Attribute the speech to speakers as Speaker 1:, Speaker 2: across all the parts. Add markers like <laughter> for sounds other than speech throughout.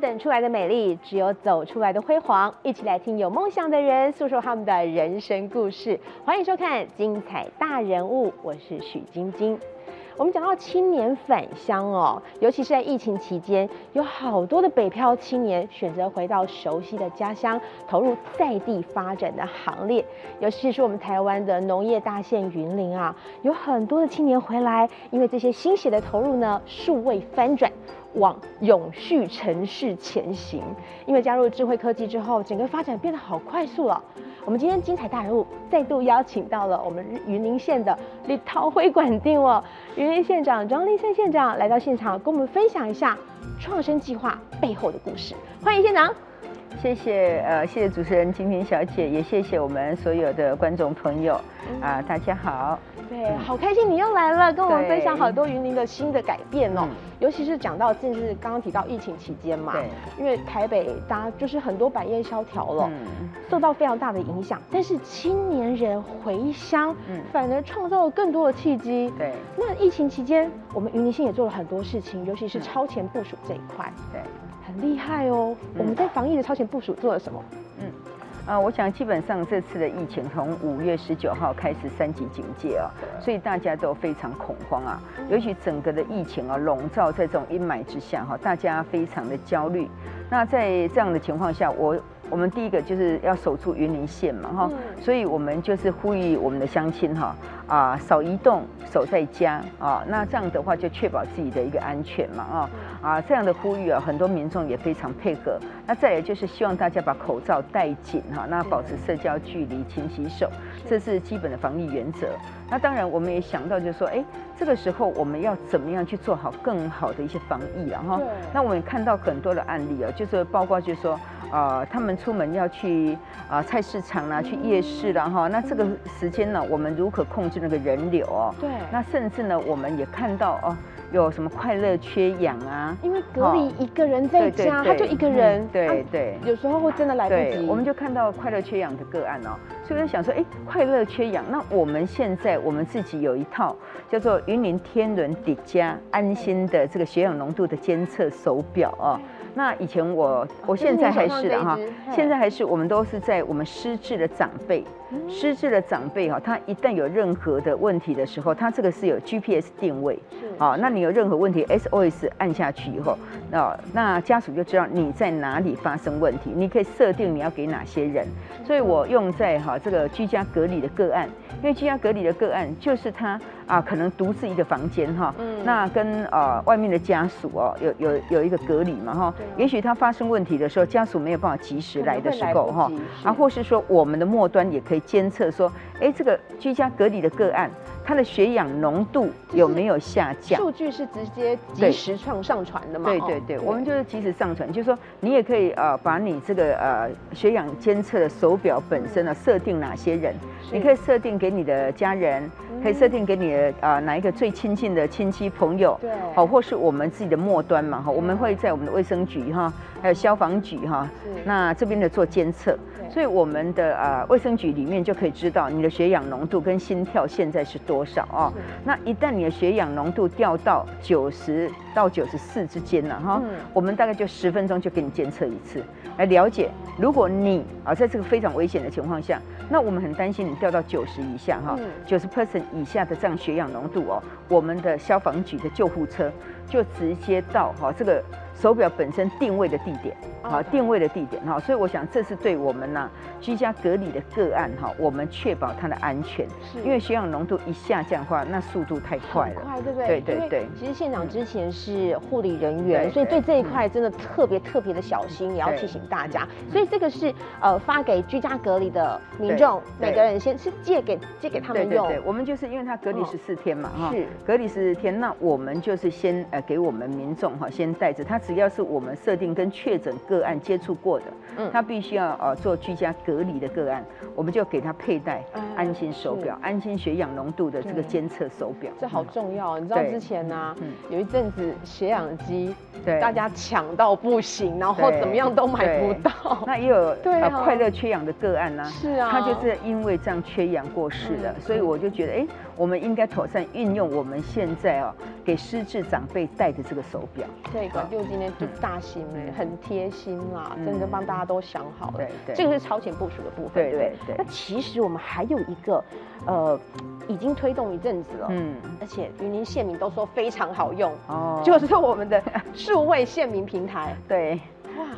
Speaker 1: 等出来的美丽，只有走出来的辉煌。一起来听有梦想的人诉说他们的人生故事。欢迎收看《精彩大人物》，我是许晶晶。我们讲到青年返乡哦，尤其是在疫情期间，有好多的北漂青年选择回到熟悉的家乡，投入在地发展的行列。尤其是我们台湾的农业大县云林啊，有很多的青年回来，因为这些心血的投入呢，数位翻转。往永续城市前行，因为加入智慧科技之后，整个发展变得好快速了。我们今天精彩大人物再度邀请到了我们云林县的立陶辉馆定哦，云林县长庄立森县长来到现场，跟我们分享一下创生计划背后的故事。欢迎县长，
Speaker 2: 谢谢呃，谢谢主持人金平小姐，也谢谢我们所有的观众朋友啊，大家好。
Speaker 1: 对，好开心你又来了，跟我们分享好多云林的新的改变哦。尤其是讲到，就是刚刚提到疫情期间嘛，对，因为台北大家就是很多百业萧条了，受到非常大的影响。但是青年人回乡，反而创造了更多的契机。
Speaker 2: 对，
Speaker 1: 那疫情期间，我们云林县也做了很多事情，尤其是超前部署这一块，
Speaker 2: 对，
Speaker 1: 很厉害哦。我们在防疫的超前部署做了什么？嗯。
Speaker 2: 啊，我想基本上这次的疫情从五月十九号开始三级警戒啊，所以大家都非常恐慌啊，尤其整个的疫情啊笼罩在这种阴霾之下哈，大家非常的焦虑。那在这样的情况下，我。我们第一个就是要守住云林县嘛，哈，所以我们就是呼吁我们的乡亲哈，啊，少移动，守在家啊，那这样的话就确保自己的一个安全嘛，啊，啊，这样的呼吁啊，很多民众也非常配合。那再来就是希望大家把口罩戴紧哈，那保持社交距离，勤洗手，这是基本的防疫原则。那当然我们也想到就是说，哎，这个时候我们要怎么样去做好更好的一些防疫啊，哈。那我们也看到很多的案例啊，就是包括就是说。啊，他们出门要去啊菜市场啦，去夜市啦，哈，那这个时间呢，我们如何控制那个人流哦？
Speaker 1: 对。
Speaker 2: 那甚至呢，我们也看到哦，有什么快乐缺氧啊？
Speaker 1: 因为隔离一个人在家，他就一个人，
Speaker 2: 对对，
Speaker 1: 有时候会真的来不及。
Speaker 2: 我们就看到快乐缺氧的个案哦，所以我就想说，哎，快乐缺氧，那我们现在我们自己有一套叫做云林天伦底加安心的这个血氧浓度的监测手表哦。那以前我，我现在还是的哈，现在还是我们都是在我们失智的长辈，失智的长辈哈，他一旦有任何的问题的时候，他这个是有 GPS 定位，好，那你有任何问题，SOS 按下去以后，那那家属就知道你在哪里发生问题，你可以设定你要给哪些人，所以我用在哈这个居家隔离的个案，因为居家隔离的个案就是他。啊，可能独自一个房间哈，嗯那跟呃外面的家属哦，有有有一个隔离嘛哈，也许他发生问题的时候，家属没有办法及时来的时候哈，啊，或是说我们的末端也可以监测说，哎，这个居家隔离的个案。它的血氧浓度有没有下降？
Speaker 1: 数据是直接及时上上传的吗？
Speaker 2: 对对对，我们就是及时上传，就是说你也可以呃把你这个呃血氧监测的手表本身呢设定哪些人，你可以设定给你的家人，可以设定给你的呃哪一个最亲近的亲戚朋友，
Speaker 1: 对，
Speaker 2: 好，或是我们自己的末端嘛哈，我们会在我们的卫生局哈，还有消防局哈，那这边的做监测。所以我们的呃卫生局里面就可以知道你的血氧浓度跟心跳现在是多少哦。那一旦你的血氧浓度掉到九十到九十四之间了哈，我们大概就十分钟就给你监测一次，来了解如果你啊在这个非常危险的情况下，那我们很担心你掉到九十以下哈，九十 percent 以下的这样血氧浓度哦，我们的消防局的救护车就直接到哈这个。手表本身定位的地点，好定位的地点哈，所以我想这是对我们呢居家隔离的个案哈，我们确保它的安全，是因为血氧浓度一下降的话，那速度太快了，
Speaker 1: 快对不对？
Speaker 2: 对对对。
Speaker 1: 其实现场之前是护理人员，所以对这一块真的特别特别的小心，也要提醒大家。所以这个是呃发给居家隔离的民众，每个人先是借给借给他们用。
Speaker 2: 对对对，我们就是因为他隔离十四天嘛哈，是隔离十四天，那我们就是先呃给我们民众哈先带着他。只要是我们设定跟确诊个案接触过的，嗯，他必须要呃做居家隔离的个案，我们就给他佩戴安心手表、安心血氧浓度的这个监测手表。
Speaker 1: 这好重要，你知道之前呢，有一阵子血氧机，对，大家抢到不行，然后怎么样都买不到。
Speaker 2: 那也有对快乐缺氧的个案呢，
Speaker 1: 是啊，
Speaker 2: 他就是因为这样缺氧过世的，所以我就觉得，哎，我们应该妥善运用我们现在哦给失智长辈戴的这个手表。
Speaker 1: 这个就今天就大心哎，很贴心啦，真的帮大家都想好了。
Speaker 2: 对对，
Speaker 1: 这个是超前部署的部分，对对对。那其实我们还有一个，呃，已经推动一阵子了，嗯，而且云林县民都说非常好用哦，就是我们的数位县民平台。
Speaker 2: 对，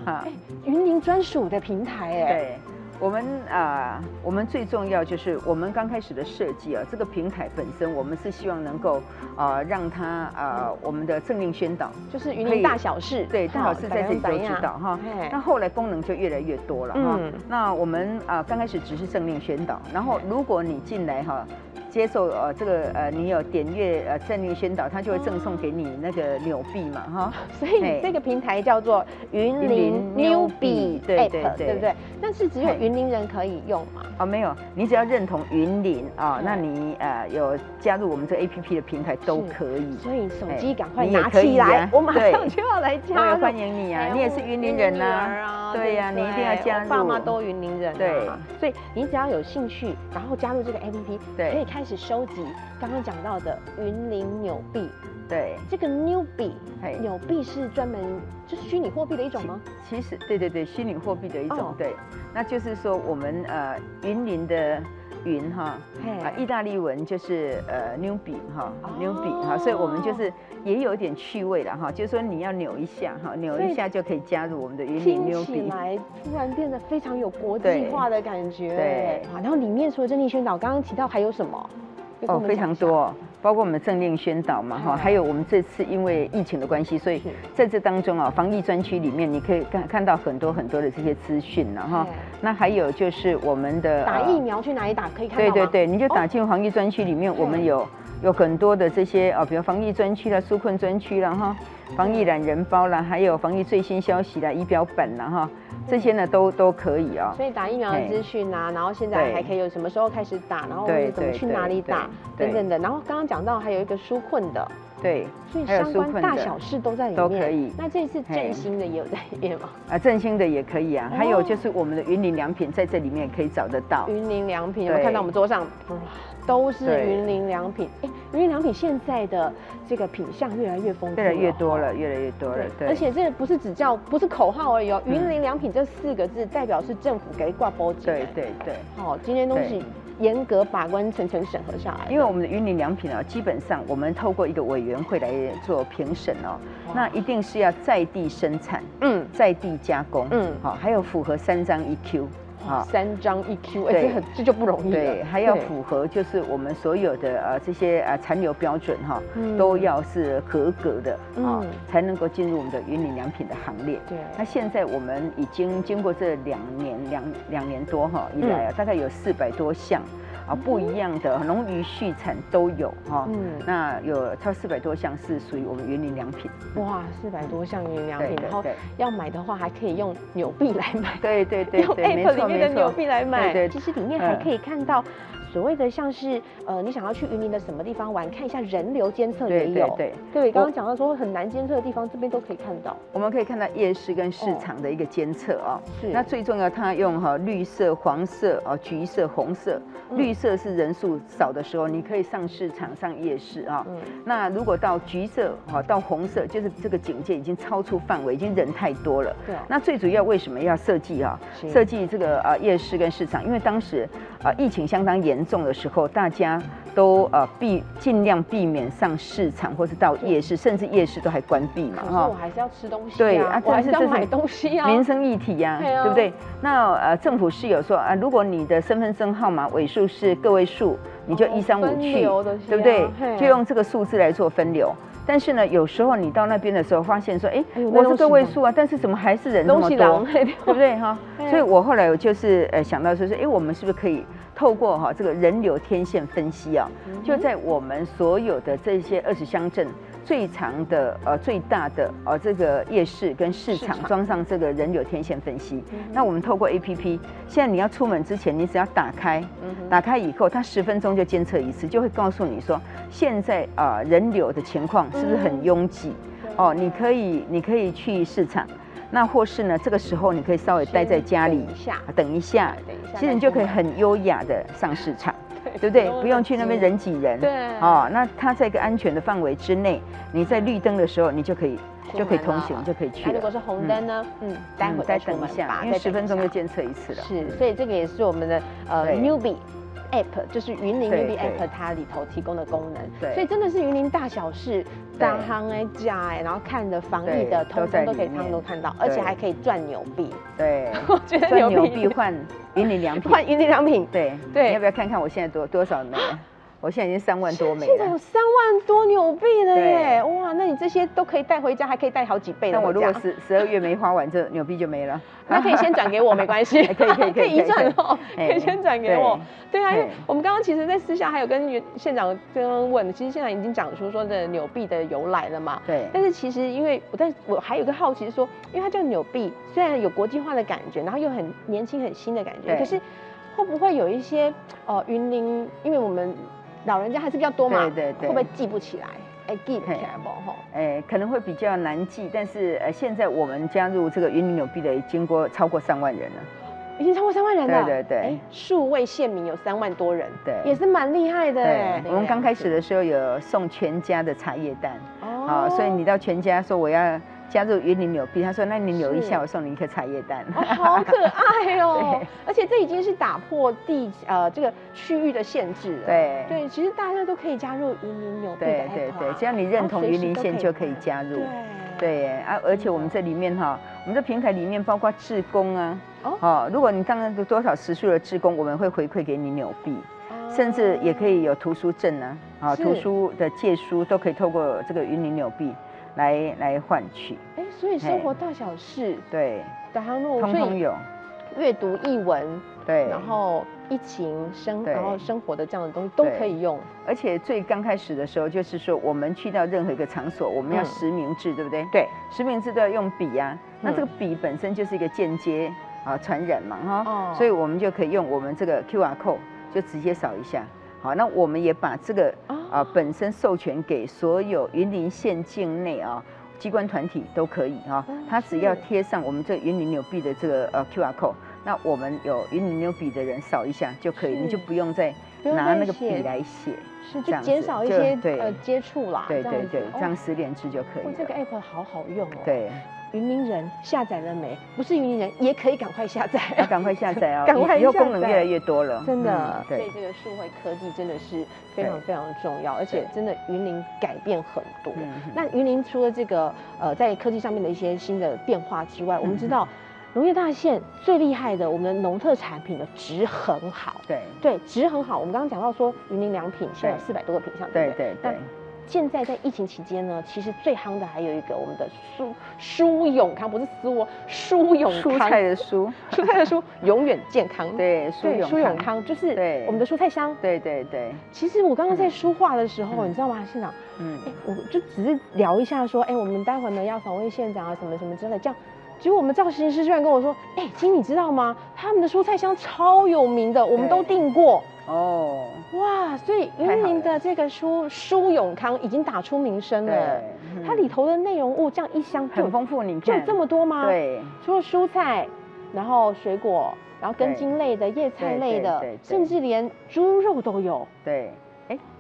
Speaker 1: 哇，云林专属的平台哎。
Speaker 2: 对。我们啊，我们最重要就是我们刚开始的设计啊，这个平台本身，我们是希望能够啊，让它啊，我们的政令宣导，
Speaker 1: 就是云林大小事，
Speaker 2: 对，大小事在这里都知道哈。那后来功能就越来越多了哈。那我们啊，刚开始只是政令宣导，然后如果你进来哈。接受呃这个呃你有点阅呃政令宣导，他就会赠送给你那个纽币嘛哈，
Speaker 1: 所以这个平台叫做云林 New 币 App，对不对？但是只有云林人可以用嘛？
Speaker 2: 哦没有，你只要认同云林啊，那你呃有加入我们这 A P P 的平台都可以。
Speaker 1: 所以手机赶快拿起来，我马上就要来加
Speaker 2: 入。欢迎你啊，你也是云林人呐，对呀，你一定要加入。
Speaker 1: 爸妈都云林人，对，所以你只要有兴趣，然后加入这个 A P P，对，可以看。开始收集刚刚讲到的云林纽币，
Speaker 2: 对，
Speaker 1: 这个纽币，纽币是专门就是虚拟货币的一种吗？
Speaker 2: 其实，对对对，虚拟货币的一种，对，那就是说我们呃云林的。云哈啊，意大利文就是呃 n e w b 哈，n e w b 哈，所以我们就是也有点趣味的哈，就是说你要扭一下哈，扭一下就可以加入我们的云林纽币。
Speaker 1: 来突然变得非常有国际化的感觉。对，然后里面除了珍妮宣导，刚刚提到还有什么？
Speaker 2: 哦，非常多。包括我们政令宣导嘛，哈，还有我们这次因为疫情的关系，所以在这当中啊，防疫专区里面你可以看看到很多很多的这些资讯了哈。那还有就是我们的
Speaker 1: 打疫苗去哪里打可以看到
Speaker 2: 对对对，你就打进防疫专区里面，我们有有很多的这些哦，比如防疫专区啦、纾困专区啦哈，防疫懒人包啦，还有防疫最新消息啦、仪表本啦哈。这些呢都都可以哦，
Speaker 1: 所以打疫苗的资讯啊，然后现在还可以有什么时候开始打，然后怎么去哪里打等等的。然后刚刚讲到还有一个纾困的，
Speaker 2: 对，
Speaker 1: 所以相关大小事都在里面
Speaker 2: 都可以。
Speaker 1: 那这次振兴的也有在里面吗？
Speaker 2: 啊，振兴的也可以啊，还有就是我们的云林良品在这里面也可以找得到。
Speaker 1: 云林良品有没有看到我们桌上？都是云林良品，哎，云林良品现在的这个品相越来越丰富，
Speaker 2: 越来越多了，越来越多了。对，
Speaker 1: 而且这不是只叫，不是口号而已哦。云林良品这四个字代表是政府给挂包机。
Speaker 2: 对对对。
Speaker 1: 好，今天东西严格把关、层层审核下来。
Speaker 2: 因为我们的云林良品啊，基本上我们透过一个委员会来做评审哦，那一定是要在地生产，嗯，在地加工，嗯，好，还有符合三张 EQ。
Speaker 1: 好，三张一 Q，哎，这很这就不容易
Speaker 2: 对，还要符合就是我们所有的呃这些呃残留标准哈，都要是合格的啊，才能够进入我们的云岭良品的行列。对，那现在我们已经经过这两年两两年多哈以来啊，大概有四百多项。啊，不一样的龙鱼畜产都有哈，嗯，那有超四百多项是属于我们园林良品。
Speaker 1: 哇，四百多项园林良品，然后要买的话还可以用纽币来买，
Speaker 2: 对对对，
Speaker 1: 用 App 里面的纽币来买，对，其实里面还可以看到。所谓的像是呃，你想要去云林的什么地方玩，看一下人流监测也有。对对对，刚刚讲到说很难监测的地方，这边都可以看到。
Speaker 2: 我们可以看到夜市跟市场的一个监测啊。是。那最重要，它用哈绿色、黄色、哦橘色、红色。绿色是人数少的时候，你可以上市场、上夜市啊。嗯。那如果到橘色哈，到红色，就是这个警戒已经超出范围，已经人太多了。对。那最主要为什么要设计啊？设计这个呃夜市跟市场，因为当时啊疫情相当严。严重的时候，大家都呃避尽量避免上市场，或是到夜市，甚至夜市都还关闭嘛。
Speaker 1: 哈，我还是要吃东西，对啊，我还是要买东西啊，
Speaker 2: 民生议题呀，对不对？那呃，政府是有说啊，如果你的身份证号码尾数是个位数，你就一三五去，对不对？就用这个数字来做分流。但是呢，有时候你到那边的时候，发现说，哎，我是个位数啊，但是怎么还是人那么多，对不对？<laughs> 哈，所以我后来我就是呃想到说，是哎，我们是不是可以？透过哈这个人流天线分析啊，就在我们所有的这些二十乡镇最长的呃最大的呃这个夜市跟市场装上这个人流天线分析。那我们透过 A P P，现在你要出门之前，你只要打开，打开以后，它十分钟就监测一次，就会告诉你说现在啊人流的情况是不是很拥挤？哦，你可以你可以去市场。那或是呢？这个时候你可以稍微待在家里，等一下，等一下，其实你就可以很优雅的上市场。对不对？不用去那边人挤人。
Speaker 1: 对。
Speaker 2: 哦，那它在一个安全的范围之内，你在绿灯的时候，你就可以就可以通行，就可以去
Speaker 1: 了如果是红灯呢？嗯，待会再
Speaker 2: 等一下，因为十分钟就监测一次了。
Speaker 1: 是，所以这个也是我们的呃 Newbie。App 就是云林 UB app，它里头提供的功能，对，所以真的是云林大小事，大行哎家哎，然后看的防疫的，通通都可以他们都看到，而且还可以赚牛币，
Speaker 2: 对，<laughs> 我觉得赚牛币换云林良品，
Speaker 1: 换云林良品，
Speaker 2: 对对，你要不要看看我现在多多少呢？<laughs> 我现在已经三万多美，
Speaker 1: 现在有三万多纽币了耶！哇，那你这些都可以带回家，还可以带好几倍的。
Speaker 2: 那我如果十十二月没花完，这纽币就没了。<laughs>
Speaker 1: 那可以先转给我，没关系。<laughs>
Speaker 2: 可以可以 <laughs> 可以
Speaker 1: 移转哦，可以先转给我。对啊，因为我们刚刚其实，在私下还有跟县长刚刚问，其实现在已经讲出说的纽币的由来了嘛。
Speaker 2: 对。
Speaker 1: 但是其实，因为我在我还有个好奇是说，因为它叫纽币，虽然有国际化的感觉，然后又很年轻、很新的感觉，可是会不会有一些呃云林？因为我们老人家还是比较多嘛，
Speaker 2: 对对对，
Speaker 1: 会不会记不起来？哎，记不起来不吼？
Speaker 2: 哎，可能会比较难记，但是呃，现在我们加入这个云林纽币的，已经过超过三万人了，
Speaker 1: 已经超过三万人
Speaker 2: 了。对对对，
Speaker 1: 数位县民有三万多人，
Speaker 2: 对，
Speaker 1: 也是蛮厉害的。
Speaker 2: 对，我们刚开始的时候有送全家的茶叶蛋，哦，所以你到全家说我要。加入云林纽币，他说：“那你扭一下，我送你一颗茶叶蛋。”
Speaker 1: 好可爱哦！<laughs> 而且这已经是打破地呃这个区域的限制了。
Speaker 2: 对
Speaker 1: 对，其实大家都可以加入云林纽币
Speaker 2: 对对对，只要你认同云林县就可以加入。对对啊，而且我们这里面哈，我们这平台里面包括志工啊，哦，如果你当然有多少时数的志工，我们会回馈给你纽币，甚至也可以有图书证啊，啊，图书的借书都可以透过这个云林纽币。来来换取，
Speaker 1: 哎，所以生活大小事，
Speaker 2: 对，
Speaker 1: 打航路，
Speaker 2: 通通有，
Speaker 1: 阅读译文，
Speaker 2: 对，
Speaker 1: 然后疫情生，然后生活的这样的东西都可以用。
Speaker 2: 而且最刚开始的时候，就是说我们去到任何一个场所，我们要实名制，对不对？
Speaker 1: 对，
Speaker 2: 实名制都要用笔呀。那这个笔本身就是一个间接啊传染嘛，哈，所以我们就可以用我们这个 QR code 就直接扫一下。好，那我们也把这个啊本身授权给所有云林县境内啊机关团体都可以哈，他只要贴上我们这云林纽币的这个呃 QR code，那我们有云林纽币的人扫一下就可以，你就不用再拿那个笔来写，
Speaker 1: 是就减少一些呃接触啦，
Speaker 2: 对对对，这样十连制就可以。
Speaker 1: 这个 app 好好用哦。
Speaker 2: 对。
Speaker 1: 云林人下载了没？不是云林人也可以赶快下载，
Speaker 2: 要赶快下载哦！<laughs>
Speaker 1: 赶快
Speaker 2: 以后功能越来越多了，
Speaker 1: 真的。所以这个数位科技真的是非常非常重要，而且真的云林改变很多。那云林除了这个呃在科技上面的一些新的变化之外，我们知道农业大县最厉害的，我们的农特产品的值很好。
Speaker 2: 对
Speaker 1: 对，值很好。我们刚刚讲到说云林良品现在有四百多个品项，对
Speaker 2: 对对。
Speaker 1: 现在在疫情期间呢，其实最夯的还有一个我们的舒舒永康，不是思沃，舒永
Speaker 2: 康，蔬菜的蔬，
Speaker 1: 蔬菜的蔬，永远健康。
Speaker 2: 对，舒永
Speaker 1: 舒永康就是对我们的蔬菜香。
Speaker 2: 对对对。
Speaker 1: 其实我刚刚在书画的时候，你知道吗，县长？嗯，哎，我就只是聊一下说，哎，我们待会呢要访问县长啊，什么什么之类，这样。结果我们造型师居然跟我说，哎，金，你知道吗？他们的蔬菜香超有名的，我们都订过。哦，哇！所以云林的这个书舒永康已经打出名声了。它里头的内容物这样一箱
Speaker 2: 很丰富，你
Speaker 1: 就这么多吗？
Speaker 2: 对，
Speaker 1: 除了蔬菜，然后水果，然后根茎类的、叶菜类的，甚至连猪肉都有。
Speaker 2: 对。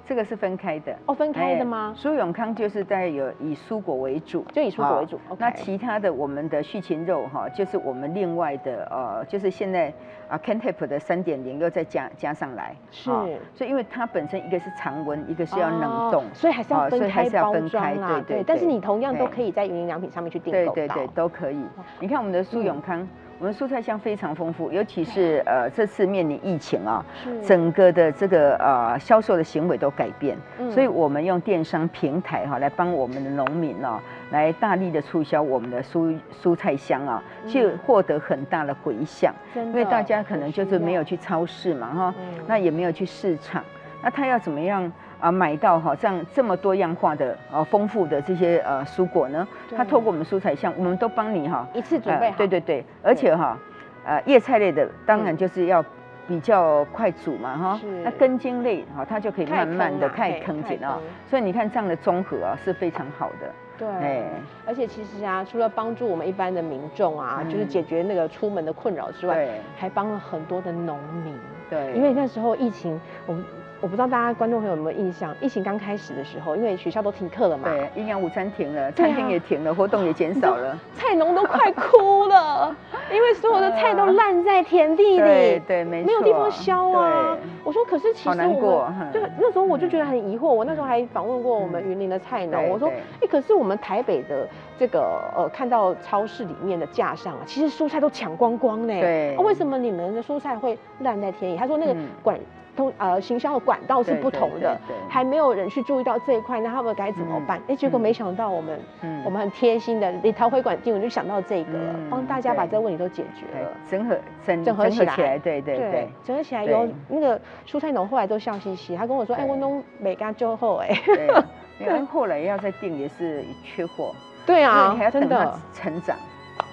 Speaker 2: 这个是分开的
Speaker 1: 哦，分开的吗？
Speaker 2: 苏永康就是在有以蔬果为主，
Speaker 1: 就以蔬果为主。
Speaker 2: 那其他的我们的畜禽肉哈，就是我们另外的呃，就是现在啊 c a n t a p 的三点零又再加加上来。
Speaker 1: 是，
Speaker 2: 所以因为它本身一个是常温，一个是要冷冻，
Speaker 1: 所以还是要分开包装啊。对对。但是你同样都可以在云林良品上面去订购
Speaker 2: 对对对，都可以。你看我们的苏永康。我们蔬菜箱非常丰富，尤其是呃这次面临疫情啊，整个的这个呃销售的行为都改变，所以我们用电商平台哈来帮我们的农民哦，来大力的促销我们的蔬蔬菜箱啊，就获得很大的回响，因为大家可能就是没有去超市嘛哈，那也没有去市场，那他要怎么样？啊，买到哈这样这么多样化的呃丰富的这些呃蔬果呢，它透过我们蔬菜箱，我们都帮你哈
Speaker 1: 一次准备好。
Speaker 2: 对对对，而且哈，呃叶菜类的当然就是要比较快煮嘛哈，那根茎类哈它就可以慢慢的太坑紧啊，所以你看这样的综合啊是非常好的。
Speaker 1: 对，而且其实啊，除了帮助我们一般的民众啊，就是解决那个出门的困扰之外，还帮了很多的农民。
Speaker 2: 对，
Speaker 1: 因为那时候疫情，我们我不知道大家观众朋友有没有印象，疫情刚开始的时候，因为学校都停课了嘛，
Speaker 2: 对，营养午餐停了，餐厅也停了，活动也减少了。
Speaker 1: 菜农都快哭了，因为所有的菜都 <laughs> 烂在田地里，
Speaker 2: 对对，没
Speaker 1: 有地方销啊。我说，可是其实我
Speaker 2: 过嗯
Speaker 1: 们对那时候我就觉得很疑惑，我那时候还访问过我们云林的菜农，我说，哎，可是我们台北的这个呃，看到超市里面的架上啊，其实蔬菜都抢光光呢，
Speaker 2: 对
Speaker 1: 啊为什么你们的蔬菜会烂在田里？他说那个
Speaker 2: 嗯
Speaker 1: 管。通呃行销的管道是不同的
Speaker 2: 对
Speaker 1: 还没有人去注意到这一块，那他们该怎么
Speaker 2: 嗯
Speaker 1: 办？哎，结果
Speaker 2: 嗯
Speaker 1: 没想到我们
Speaker 2: 嗯
Speaker 1: 我们很贴心的，李桃会馆店我就想到这个了，
Speaker 2: 嗯
Speaker 1: 帮大家把
Speaker 2: 对
Speaker 1: 这个问题都解决了。
Speaker 2: 整合整
Speaker 1: 整合起来
Speaker 2: 对对对。
Speaker 1: 整合起来
Speaker 2: 对
Speaker 1: 有那个蔬菜农后来都笑嘻嘻，他跟我说：“哎，
Speaker 2: 对
Speaker 1: 我弄美干就后哎。
Speaker 2: 对，<laughs> 因为后来要再订也是缺货，”
Speaker 1: 对啊
Speaker 2: 你还要，
Speaker 1: 真
Speaker 2: 等它
Speaker 1: 的，
Speaker 2: 成长。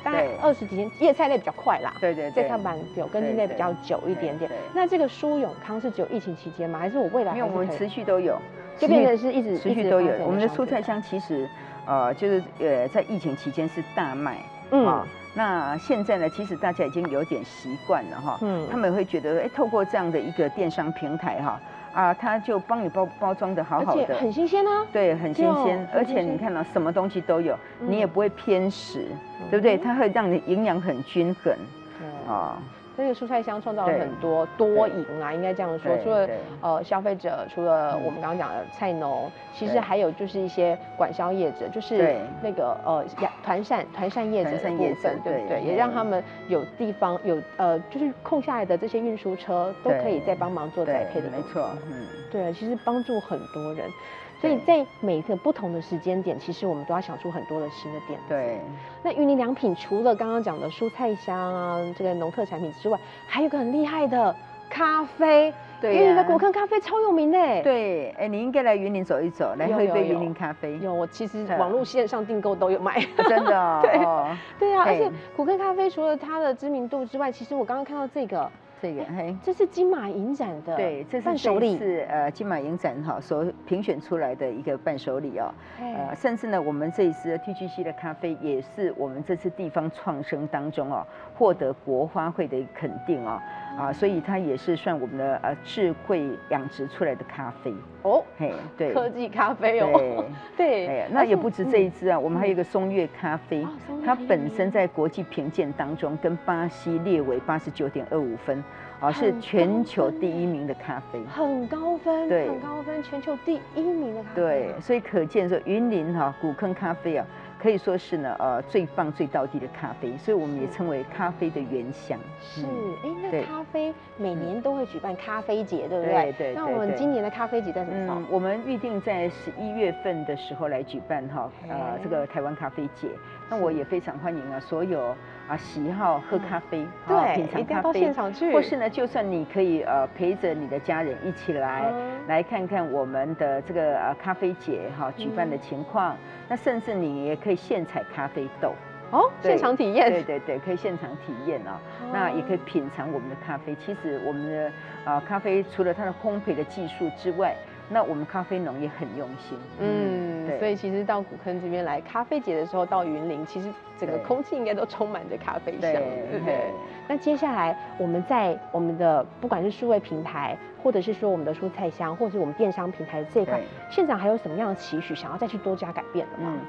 Speaker 1: 大概二十几天，叶菜类比较快啦，
Speaker 2: 对对对，
Speaker 1: 这看蛮久，根茎类比较久一点点。
Speaker 2: 对对。
Speaker 1: 那这个舒永康是只有疫情期间吗？还是我未来
Speaker 2: 因为我们持续都有，
Speaker 1: 就变成是一直
Speaker 2: 持续都有。我们的蔬菜
Speaker 1: 箱，
Speaker 2: 其实呃就是呃在疫情期间是大卖
Speaker 1: 嗯。
Speaker 2: 啊。那现在呢，其实大家已经有点习惯了哈，
Speaker 1: 嗯。
Speaker 2: 他们会觉得哎，透过这样的一个电商平台哈啊，他就帮你包包装的好好的，
Speaker 1: 很新鲜啊。
Speaker 2: 对，很新鲜，而且你看到什么东西都有，
Speaker 1: 嗯
Speaker 2: 你也不会偏食，对不对？
Speaker 1: 嗯
Speaker 2: 它会让你营养很均衡
Speaker 1: 对
Speaker 2: 啊。
Speaker 1: 这个蔬菜箱创造了很多多赢啊，应该这样说。除了呃消费者，除了
Speaker 2: 嗯
Speaker 1: 我们刚刚讲的菜农，其实
Speaker 2: 对
Speaker 1: 还有就是一些管销业者，就是那个呃呀团扇团扇业者的部分，对不对？也让
Speaker 2: 嗯
Speaker 1: 他们有地方有呃，就是空下来的这些运输车都可以
Speaker 2: 对
Speaker 1: 再帮忙做栽培的
Speaker 2: 没错，嗯，
Speaker 1: 对，其实帮助很多人。所以在每个不同的时间点，其实我们都要想出很多的新的点子。
Speaker 2: 对，
Speaker 1: 那云林良品除了刚刚讲的蔬菜香啊，这个农特产品之外，还有一个很厉害的咖啡。
Speaker 2: 对
Speaker 1: 云林的
Speaker 2: 呀
Speaker 1: 古坑咖啡超有名诶。，
Speaker 2: 对，哎，你应该来云林走一走，来喝一杯云林咖啡，
Speaker 1: 有我其实
Speaker 2: 对。
Speaker 1: 网络线上订购都有买。
Speaker 2: 啊真的哦。<laughs>
Speaker 1: 对。啊，而且
Speaker 2: 嘿
Speaker 1: 古坑咖啡除了它的知名度之外，其实我刚刚看到这个，
Speaker 2: 这个嘿。
Speaker 1: 这是金马影展的
Speaker 2: 对，这是
Speaker 1: 伴手礼。
Speaker 2: 这一次呃金马影展哈所评选出来的一个伴手礼哦，呃，
Speaker 1: 哎
Speaker 2: 甚至呢，我们这一次的 TGC 的咖啡也是我们这次地方创生当中哦获得国花会的一个肯定哦，啊，所以它也是算我们的呃智慧养殖出来的咖啡，
Speaker 1: 哦，
Speaker 2: 嘿，对，
Speaker 1: 科技咖啡哦。
Speaker 2: 对。<laughs>
Speaker 1: 对，
Speaker 2: 哎，那也不止这一支啊，我们还有一个松月咖啡它本身在国际评鉴当中跟巴西列为八十九点二五分，啊，是全球第一名的咖啡。
Speaker 1: 很高分，
Speaker 2: 对
Speaker 1: 很高分，全球第一名的咖啡。
Speaker 2: 对，所以可见说云林哈、古坑咖啡啊，可以说是呢呃最棒最到地的咖啡，所以我们也
Speaker 1: 是
Speaker 2: 称为咖啡的原乡。
Speaker 1: 是，
Speaker 2: 嗯
Speaker 1: 哎，那咖啡每年都会举办咖啡节，对不对？
Speaker 2: 对对
Speaker 1: 那我们
Speaker 2: 对对
Speaker 1: 今年的咖啡节在什么时候
Speaker 2: 嗯？，我们预定在十一月份的时候来举办哈，呃
Speaker 1: 哎，
Speaker 2: 这个台湾咖啡节。那我也非常欢迎啊，所有啊喜好喝咖啡、啊
Speaker 1: 对，
Speaker 2: 品
Speaker 1: 一定要到
Speaker 2: 尝咖啡
Speaker 1: 现场去，
Speaker 2: 或是呢，就算你可以呃陪着你的家人一起来、
Speaker 1: 嗯。
Speaker 2: 来看看我们的这个呃咖啡节哈、举办的
Speaker 1: 嗯
Speaker 2: 情况，那甚至你也可以现采咖啡豆，
Speaker 1: 哦，现场体验，
Speaker 2: 对对对，可以现场体验哦。那也可以品尝我们的咖啡。其实我们的呃咖啡除了它的烘焙的技术之外，那我们咖啡农也很用心。
Speaker 1: 嗯，
Speaker 2: 对
Speaker 1: 所以其实到古坑这边来咖啡节的时候，到云林，其实整个空气应该都充满着咖啡香，
Speaker 2: 对
Speaker 1: 对不对？那接下来我们在我们的不管是数位平台，或者是说我们的蔬菜箱，或者是我们电商平台这一块
Speaker 2: 对，
Speaker 1: 现场还有什么样的期许，想要再去多加改变的吗？
Speaker 2: 嗯，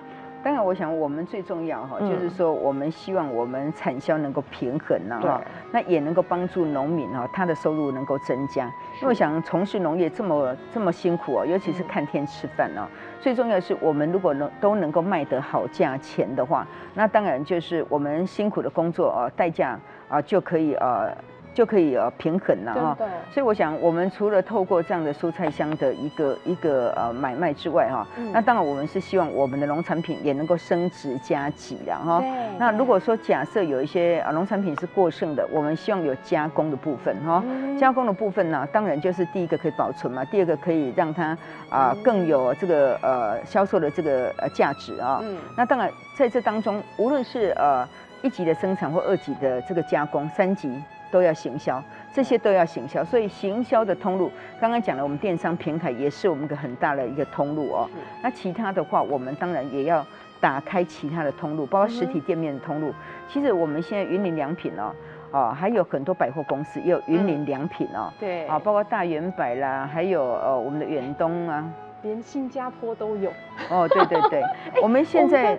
Speaker 2: 当然，我想我们最重要哈，
Speaker 1: 嗯。
Speaker 2: 就是说我们希望我们产销能够平衡呐哈，那也能够帮助农民哈，他的收入能够增加。因为我想从事农业这么这么辛苦哦，尤其是
Speaker 1: 嗯。
Speaker 2: 看天吃饭哦，最重要的是我们如果能都能够卖得好价钱的话，那当然就是我们辛苦的工作哦，代价啊就可以呃就可以呃平衡了哈。所以我想，我们除了透过这样的蔬菜箱的一个一个呃买卖之外哈，
Speaker 1: 嗯
Speaker 2: 那当然我们是希望我们的农产品也能够升值加级的哈。那如果说假设有一些啊农产品是过剩的，我们希望有加工的部分哈。
Speaker 1: 嗯
Speaker 2: 加工的部分呢，当然就是第一个可以保存嘛，第二个可以让它啊、
Speaker 1: 嗯
Speaker 2: 更有这个呃销售的这个呃价值啊。
Speaker 1: 嗯
Speaker 2: 那当然在这当中，无论是呃一级的生产或二级的这个加工，三级都要行销，这些都要行销。所以行销的通路，刚刚讲了，我们电商平台也是我们一个很大的一个通路哦。那其他的话，我们当然也要打开其他的通路，包括实体店面的通路。其实我们现在云林良品哦，哦，还有很多百货公司，也有云林良品哦，
Speaker 1: 对，
Speaker 2: 啊，包括大圆百啦，还有呃我们的远东啊，
Speaker 1: 连新加坡都有。
Speaker 2: 哦，对对对，<laughs> 我们现在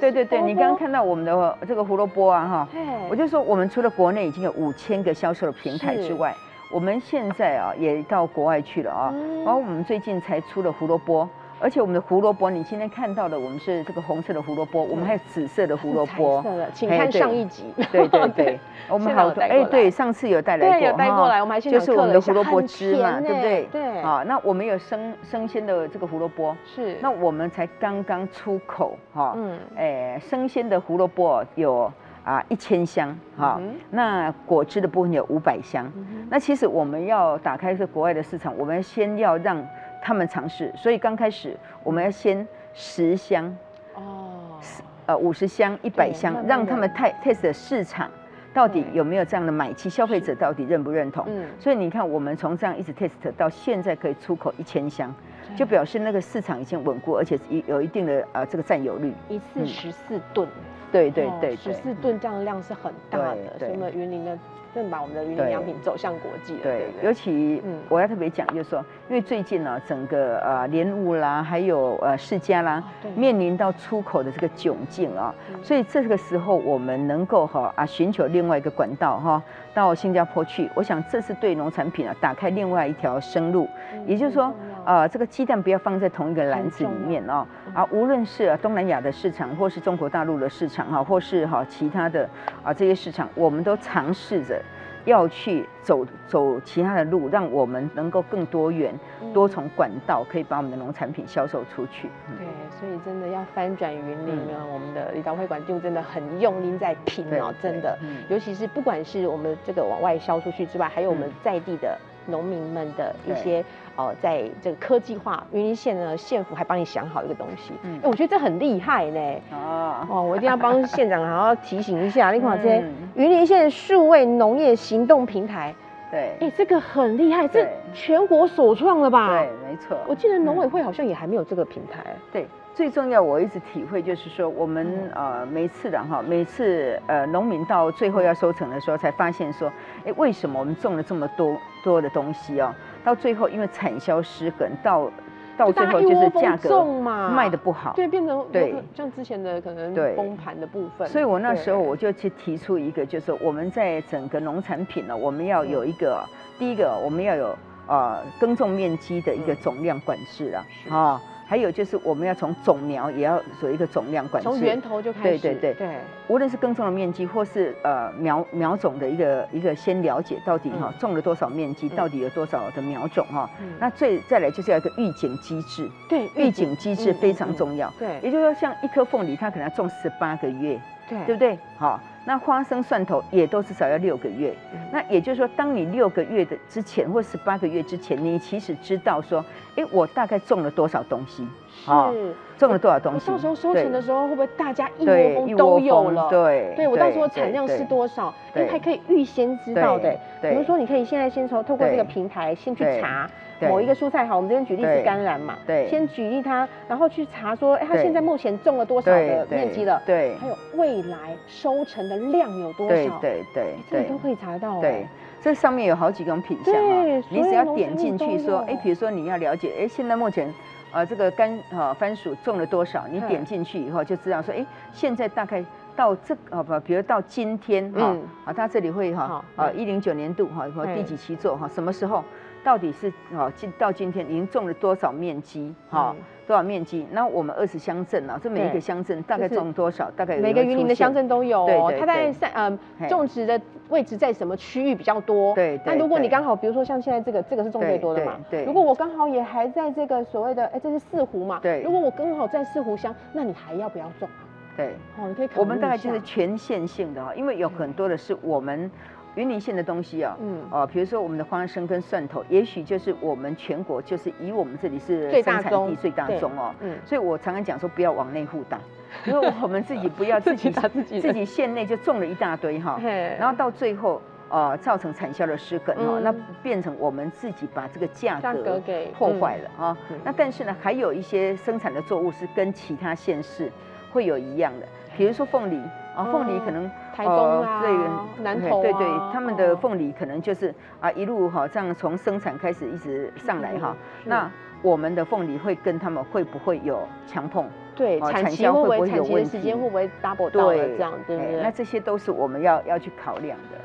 Speaker 2: 对对对，你刚刚看到我们的这个胡萝卜啊哈，我就说我们除了国内已经有五千个销售的平台之外，我们现在啊也到国外去了啊，
Speaker 1: 嗯
Speaker 2: 然后我们最近才出了胡萝卜。而且我们的胡萝卜，你今天看到的，我们是这个红色的胡萝卜，我们还有紫色的胡萝卜。
Speaker 1: 彩。色的，请看上一集。
Speaker 2: 对对 <laughs> 对，我们好多
Speaker 1: 带过来。
Speaker 2: 对，上次有带来过，
Speaker 1: 对，有带过来，我们还现场
Speaker 2: 就是我们的胡萝卜汁嘛，
Speaker 1: 甜
Speaker 2: 对不对？
Speaker 1: 呢？对，
Speaker 2: 啊，那我们有生生鲜的这个胡萝卜，
Speaker 1: 是。
Speaker 2: 那我们才刚刚出口哈，
Speaker 1: 嗯。
Speaker 2: 哎，生鲜的胡萝卜有啊一千箱哈
Speaker 1: 嗯，
Speaker 2: 那果汁的部分有五百箱。那其实我们要打开这国外的市场，我们先要让他们尝试，所以刚开始我们要先十箱，
Speaker 1: 哦，
Speaker 2: 呃五十箱、一百箱
Speaker 1: 慢，慢
Speaker 2: 让他们
Speaker 1: 地
Speaker 2: test test 市场到底有没有这样的买气，消费者到底认不认同？
Speaker 1: 嗯
Speaker 2: 所以你看，我们从这样一直 test 到现在可以出口一千箱，就表示那个市场已经稳固，而且有有一定的呃这个占有率。
Speaker 1: 一次
Speaker 2: 嗯。
Speaker 1: 十四吨，
Speaker 2: 对对对对，
Speaker 1: 十四吨这样的量是很大的，
Speaker 2: 对。
Speaker 1: 所以我们云林的正把我们的云林
Speaker 2: 对
Speaker 1: 良品走向国际了，
Speaker 2: 对尤？其
Speaker 1: 嗯。
Speaker 2: 我要特别讲，就是说，因为最近呢，整个呃莲雾啦，还有呃世家啦面临到出口的这个窘境啊，
Speaker 1: 嗯。
Speaker 2: 所以这个时候我们能够哈啊寻求另外一个管道哈，到新加坡去，我想这是对农产品啊打开另外一条生路，
Speaker 1: 嗯
Speaker 2: 也就是说呃这个鸡蛋不要放在同一个篮子里面哦，啊无论是啊东南亚的市场，或是中国大陆的市场哈，或是哈其他的啊这些市场，我们都尝试着。要去走走其他的路，让我们能够更多元、
Speaker 1: 嗯。
Speaker 2: 多重管道，可以把我们的农产品销售出去。嗯。
Speaker 1: 对，所以真的要翻转云林
Speaker 2: 嗯。
Speaker 1: 呢，我们的离岛会馆就真的很用力在拼哦，真的。
Speaker 2: 嗯，
Speaker 1: 尤其是不管是我们这个往外销出去之外，还有我们
Speaker 2: 嗯。
Speaker 1: 在地的农民们的一
Speaker 2: 对。
Speaker 1: 些哦，在这个科技化，云林县呢县府还帮你想好一个东西，
Speaker 2: 嗯。
Speaker 1: 哎我觉得这很厉害呢。
Speaker 2: 哦，
Speaker 1: 哦，我一定要帮县长好好提醒一下，你看这些 <laughs>
Speaker 2: 嗯。
Speaker 1: 云林县数位农业行动平台，
Speaker 2: 对
Speaker 1: 哎，这个很厉害，这全国首创了吧？
Speaker 2: 对，没错。
Speaker 1: 我记得农委
Speaker 2: 嗯
Speaker 1: 会好像也还没有这个平台。
Speaker 2: 对，最重要，我一直体会就是说，我们
Speaker 1: 嗯
Speaker 2: 呃每次的哈，每次呃农民到最后要收成的时候，才发现说，哎，为什么我们种了这么多多的东西哦，到最后因为产销失衡，到到最后就是价格卖的不好。
Speaker 1: 对，变成
Speaker 2: 对
Speaker 1: 像之前的可能
Speaker 2: 对
Speaker 1: 崩盘的部分。
Speaker 2: 所以我那时候我就去提出一个，就是我们在整个农产品呢，我们要有一个，第一个我们要有呃耕种面积的一个
Speaker 1: 嗯
Speaker 2: 总量管制啊，
Speaker 1: 是
Speaker 2: 啊，还有就是我们要从种苗也要有一个总量管制，
Speaker 1: 从源头就开始，
Speaker 2: 对对对。
Speaker 1: 对，
Speaker 2: 无论是耕种的面积，或是呃苗苗种的一个一个先了解到底哈、
Speaker 1: 嗯。
Speaker 2: 种了多少面积，
Speaker 1: 嗯。
Speaker 2: 到底有多少的苗种哈、
Speaker 1: 嗯。
Speaker 2: 那最再来就是要一个预警机制，
Speaker 1: 对
Speaker 2: 预警。机制
Speaker 1: 嗯
Speaker 2: 非常重要。
Speaker 1: 对。
Speaker 2: 也就是说，像一颗凤梨，它可能要种十八个月，
Speaker 1: 对
Speaker 2: 对不对？好，那花生、蒜头也都至少要六个月。
Speaker 1: 嗯
Speaker 2: 那也就是说，当你六个月的之前或十八个月之前，你其实知道说，哎，我大概种了多少东西，好
Speaker 1: 是。
Speaker 2: 种了多少东西。
Speaker 1: 我到时候收
Speaker 2: 对
Speaker 1: 成的时候，会不会大家一窝
Speaker 2: 对
Speaker 1: 蜂都有了？
Speaker 2: 对，
Speaker 1: 对我到时候产量是多少，
Speaker 2: 对
Speaker 1: 哎，还可以预先知道的。
Speaker 2: 对
Speaker 1: 比如说，你可以现在先从透过这个平台先去查
Speaker 2: 对
Speaker 1: 某一个蔬菜，好，我们这边举例是甘蓝嘛，
Speaker 2: 对
Speaker 1: 先举例它，然后去查说，哎，它
Speaker 2: 对
Speaker 1: 现在目前种了多少的面积了？
Speaker 2: 对
Speaker 1: 还有未来收成的量有多
Speaker 2: 对
Speaker 1: 少？
Speaker 2: 对对
Speaker 1: 哎这个都可以查到。
Speaker 2: 对，，这上面有好几种品相啊，你只要点进去说，哎
Speaker 1: 有，
Speaker 2: 比如说你要了解，哎，现在目前。呃，这个甘哈番薯种了多少？你
Speaker 1: 嗯
Speaker 2: 点进去以后就知道说，哎，现在大概到这呃不，比如到今天哈
Speaker 1: 嗯，
Speaker 2: 啊，它这里会哈
Speaker 1: 好，
Speaker 2: 呃，一零九年度哈，或第
Speaker 1: 嗯
Speaker 2: 几期做哈，什么时候？到底是哦，今到今天已经种了多少面积哈
Speaker 1: 嗯？
Speaker 2: 多少面积？那我们二十乡镇啊，这每一个乡镇大概种多少？大概
Speaker 1: 每个云林的乡镇都有哦，它在
Speaker 2: 对
Speaker 1: 在嗯种植的位置在什么区域比较多？
Speaker 2: 对对
Speaker 1: 那如果你刚好，比如说像现在这个，这个是种最多的嘛？
Speaker 2: 对对
Speaker 1: 如果我刚好也还在这个所谓的，哎，这是四湖嘛？
Speaker 2: 对
Speaker 1: 如果我刚好在四湖乡，那你还要不要种啊？
Speaker 2: 对。
Speaker 1: 哦，你可以看
Speaker 2: 我们大概就是全县性的哈，因为有很多的是我们云林县的东西啊，
Speaker 1: 嗯。
Speaker 2: 哦，比如说我们的花生跟蒜头，也许就是我们全国就是以我们这里是
Speaker 1: 最
Speaker 2: 生产地最大
Speaker 1: 对
Speaker 2: 宗哦，
Speaker 1: 嗯。
Speaker 2: 所以我常常讲说不要往内互打，<laughs> 因为我们自己不要自己
Speaker 1: 自己打自己
Speaker 2: 自己县内就种了一大堆哈，
Speaker 1: 嘿。
Speaker 2: 然后到最后。呃，造成产销的失衡哈，
Speaker 1: 嗯。
Speaker 2: 那变成我们自己把这个价
Speaker 1: 价格
Speaker 2: 格
Speaker 1: 给
Speaker 2: 破坏了啊、
Speaker 1: 嗯。
Speaker 2: 那但是呢，还有一些生产的作物是跟其他县市会有一样的，比如说凤梨啊，凤梨可能
Speaker 1: 台东啊
Speaker 2: 对
Speaker 1: 南投啊
Speaker 2: 对对，他们的
Speaker 1: 哦
Speaker 2: 凤梨可能就是啊一路哈这样从生产开始一直上来哈。
Speaker 1: 是
Speaker 2: 那我们的凤梨会跟他们会不会有强碰？
Speaker 1: 对
Speaker 2: 哦
Speaker 1: 产期会不
Speaker 2: 产销会不会有问题
Speaker 1: 时间会不会 double 到了这样，对不对？
Speaker 2: 哎那这些都是我们要要去考量的。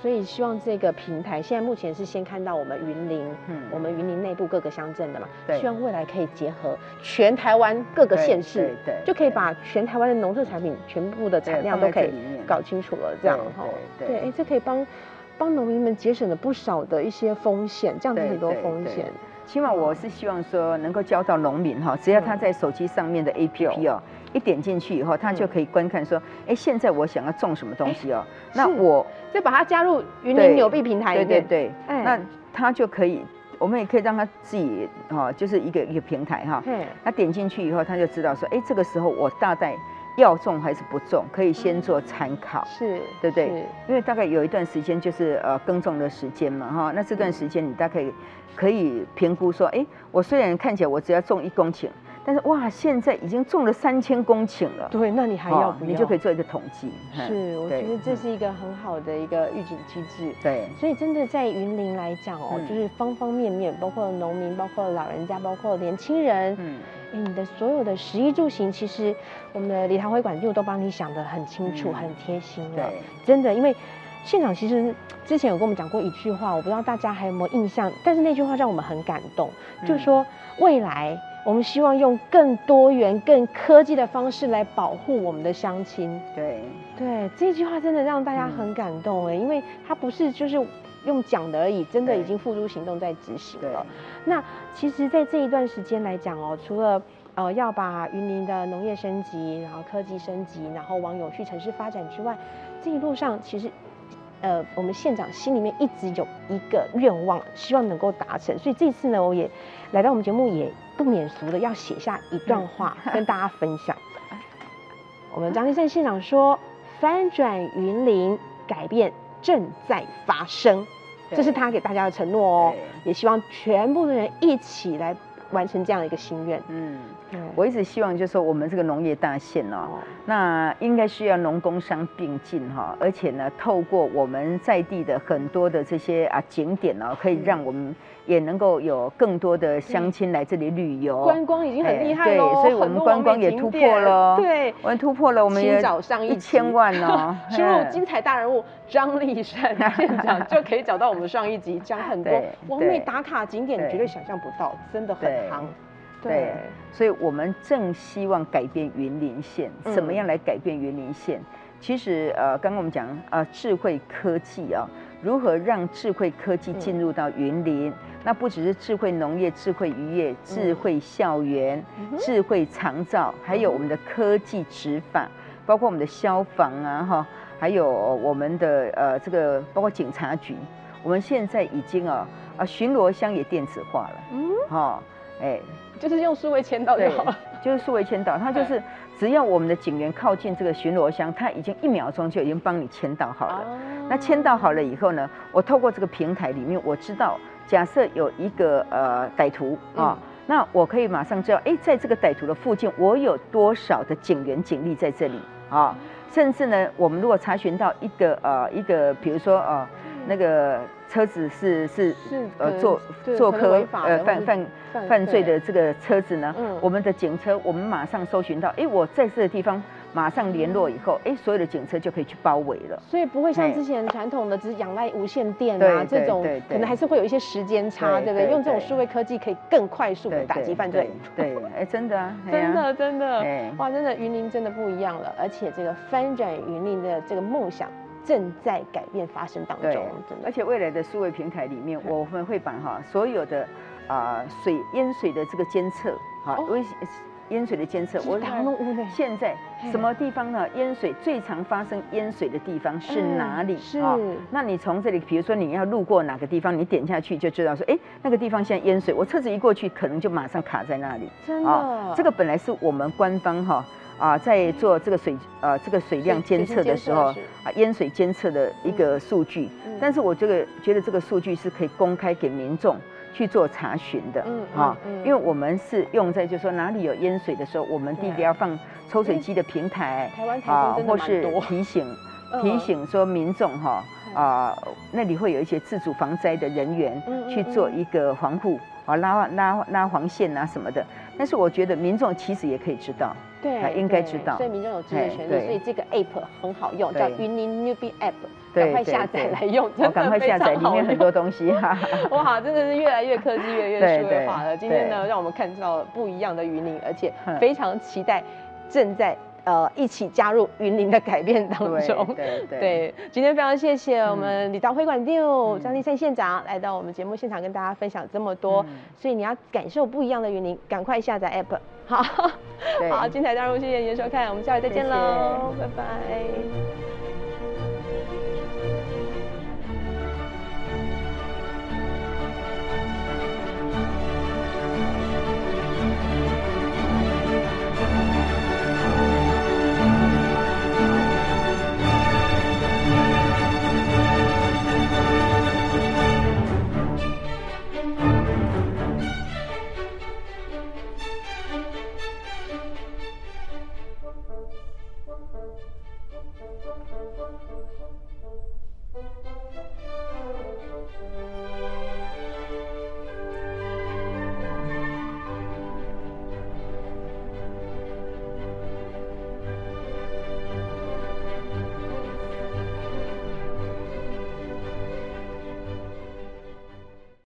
Speaker 1: 所以希望这个平台现在目前是先看到我们云林，
Speaker 2: 嗯
Speaker 1: 我们云林内部各个乡镇的嘛，
Speaker 2: 对
Speaker 1: 希望未来可以结合全台湾各个县市，
Speaker 2: 对对
Speaker 1: 就可以把全台湾的农特产品全部的产量都可以搞清楚了，这样
Speaker 2: 对
Speaker 1: 哈。
Speaker 2: 对对
Speaker 1: 哎，这可以帮帮农民们节省了不少的一些风险，降低
Speaker 2: 对
Speaker 1: 很多风险。
Speaker 2: 起码我是希望说能够教到农民哈，只要他在手机上面的 APP 哦，一点进去以后，他就可以观看说，哎，现在我想要种什么东西哦，那我
Speaker 1: 就把它加入云
Speaker 2: 对
Speaker 1: 林纽币平台里面，
Speaker 2: 对对对，
Speaker 1: 哎。
Speaker 2: 那他就可以，我们也可以让他自己哈，就是一个一个平台哈，
Speaker 1: 嘿，
Speaker 2: 他点进去以后，他就知道说，哎，这个时候我大概要种还是不种，可以先做参考。
Speaker 1: 是，
Speaker 2: 对不对？因为大概有一段时间就是呃耕种的时间嘛哈，那这段时间你大概可以评估说，哎，我虽然看起来我只要种一公顷，但是哇，现在已经种了三千公顷了，
Speaker 1: 对，那你还要不要？
Speaker 2: 哦你就可以做一个统计。嗯
Speaker 1: 是，我觉得这是一个很好的一个预警机制。
Speaker 2: 对
Speaker 1: 所以真的在云林来讲哦，
Speaker 2: 嗯
Speaker 1: 就是方方面面，包括农民，包括老人家，包括年轻人，
Speaker 2: 嗯
Speaker 1: 哎，你的所有的食衣住行，其实我们的礼堂会馆就都帮你想得很清楚、
Speaker 2: 嗯
Speaker 1: 很贴心了。
Speaker 2: 对
Speaker 1: 真的，因为现场其实之前有跟我们讲过一句话，我不知道大家还有没有印象，但是那句话让我们很感动，
Speaker 2: 嗯
Speaker 1: 就是说未来我们希望用更多元、更科技的方式来保护我们的乡亲。
Speaker 2: 对
Speaker 1: 对，这句话真的让大家很感动哎，因为它不是就是用讲的而已，真的已经付诸行动在执行了。那其实，在这一段时间来讲哦，除了呃要把云林的农业升级，然后科技升级，然后往永续城市发展之外，这一路上其实。呃，我们县长心里面一直有一个愿望，希望能够达成，所以这次呢，我也来到我们节目，也不免俗的要写下一段话 <laughs> 跟大家分享。我们张立善县长说：“翻转云林，改变正在发生。”
Speaker 2: 对。
Speaker 1: 这是他给大家的承诺哦，也希望全部的人一起来完成这样的一个心愿。
Speaker 2: 嗯，我一直希望就是说我们这个农业大县哦，
Speaker 1: 哦。
Speaker 2: 那应该需要农工商并进哈，而且呢，透过我们在地的很多的这些啊景点哦，可以让我们也能够有更多的乡亲来这里旅游。
Speaker 1: 观光已经很厉害
Speaker 2: 哎对，所以我们观光也突破了
Speaker 1: 对，
Speaker 2: 我们突破了，我们也
Speaker 1: 请找上一
Speaker 2: 一千万哦。<laughs>
Speaker 1: 输入
Speaker 2: 嗯
Speaker 1: 精彩大人物张立善县长就可以找到我们上一集讲很多 <laughs>
Speaker 2: 对
Speaker 1: 完美打卡景点，你
Speaker 2: 对
Speaker 1: 绝对想象不到，真的很
Speaker 2: 对
Speaker 1: 夯。
Speaker 2: 对，所以我们正希望改变云林县，
Speaker 1: 嗯。
Speaker 2: 怎么样来改变云林县？其实呃，刚刚我们讲呃，智慧科技啊，如何让智慧科技进入到云林？那不只是智慧农业、智慧渔业、智慧校园、
Speaker 1: 嗯
Speaker 2: 智慧长照，还有我们的科技执法，包括我们的消防啊，哈，还有我们的呃这个包括警察局，我们现在已经啊啊巡逻箱也电子化了，
Speaker 1: 嗯，
Speaker 2: 哈，哎。
Speaker 1: 就是用数位签到就好了。，
Speaker 2: 就是数位签到，它就是只要我们的警员靠近这个巡逻箱，他已经一秒钟就已经帮你签到好了。
Speaker 1: 哦
Speaker 2: 那签到好了以后呢，我透过这个平台里面，我知道假设有一个呃歹徒啊。那我可以马上知道，哎，在这个歹徒的附近，我有多少的警员警力在这里啊？甚至呢，我们如果查询到一个呃一个，比如说呃那个车子是是
Speaker 1: 是
Speaker 2: 呃
Speaker 1: 可
Speaker 2: 做
Speaker 1: 对
Speaker 2: 做科呃犯犯
Speaker 1: 犯
Speaker 2: 犯罪的这个车子呢，
Speaker 1: 嗯。
Speaker 2: 我们的警车我们马上搜寻到，哎，我在这个地方马上联络以后，哎，所有的警车就可以去包围了。
Speaker 1: 所以不会像之前传统的只仰赖无线电啊这种可能还是会有一些时间差，
Speaker 2: 对
Speaker 1: 对不对？
Speaker 2: 对
Speaker 1: 用这种
Speaker 2: 对
Speaker 1: 数位科技可以更快速的打击犯罪。
Speaker 2: 对，对，哎，真的啊，<laughs>
Speaker 1: 真的真的。
Speaker 2: 哎，
Speaker 1: 哇，真的云林真的不一样了，而且这个翻转云林的这个梦想正在改变发生当中，
Speaker 2: 而。且未来的数位平台里面，我们会把哈所有的啊水淹水的这个监测，哈
Speaker 1: 哦，
Speaker 2: 危淹水的监测，我现在什么地方呢？淹水最常发生淹水的地方是
Speaker 1: 嗯
Speaker 2: 哪里？
Speaker 1: 是
Speaker 2: 啊那你从这里，比如说你要路过哪个地方，你点下去就知道说，哎，那个地方现在淹水，我车子一过去，可能就马上卡在那里。
Speaker 1: 真的，
Speaker 2: 啊，这个本来是我们官方哈啊在做这个水呃这个水量监测的时候啊淹水监测的一个数据，
Speaker 1: 嗯
Speaker 2: 但是我这个觉得这个数据是可以公开给民众。去做查询的，
Speaker 1: 嗯
Speaker 2: 哈因为我们是用在就说哪里有淹水的时候，我们第一个要放抽水机的平台
Speaker 1: 台湾台风真的
Speaker 2: 或是提醒 <laughs> 提醒说民众哈啊，那里会有一些自主防灾的人员去做一个防护啊，拉拉拉黄线啊什么的。但是我觉得民众其实也可以知道。
Speaker 1: 对，
Speaker 2: 应该知道，
Speaker 1: 所以民众有知的权利，所以这个 app 很好用，叫云林 Newbie App，赶快下载来用，真
Speaker 2: 赶快下载，里面很多东西哈。<laughs>
Speaker 1: 哇，真的是越来越科技，越来越数位化了。今天呢，让我们看到不一样的云林，而且非常期待正在呃一起加入云林的改变当中。<laughs>
Speaker 2: 对对，
Speaker 1: 今天非常谢谢我们李道会馆的张立山县长来到我们节目现场跟大家分享这么多，所以你要感受不一样的云林，赶快下载 app。好，好，精彩加入，谢谢您的收看，我们下回再见喽，拜拜。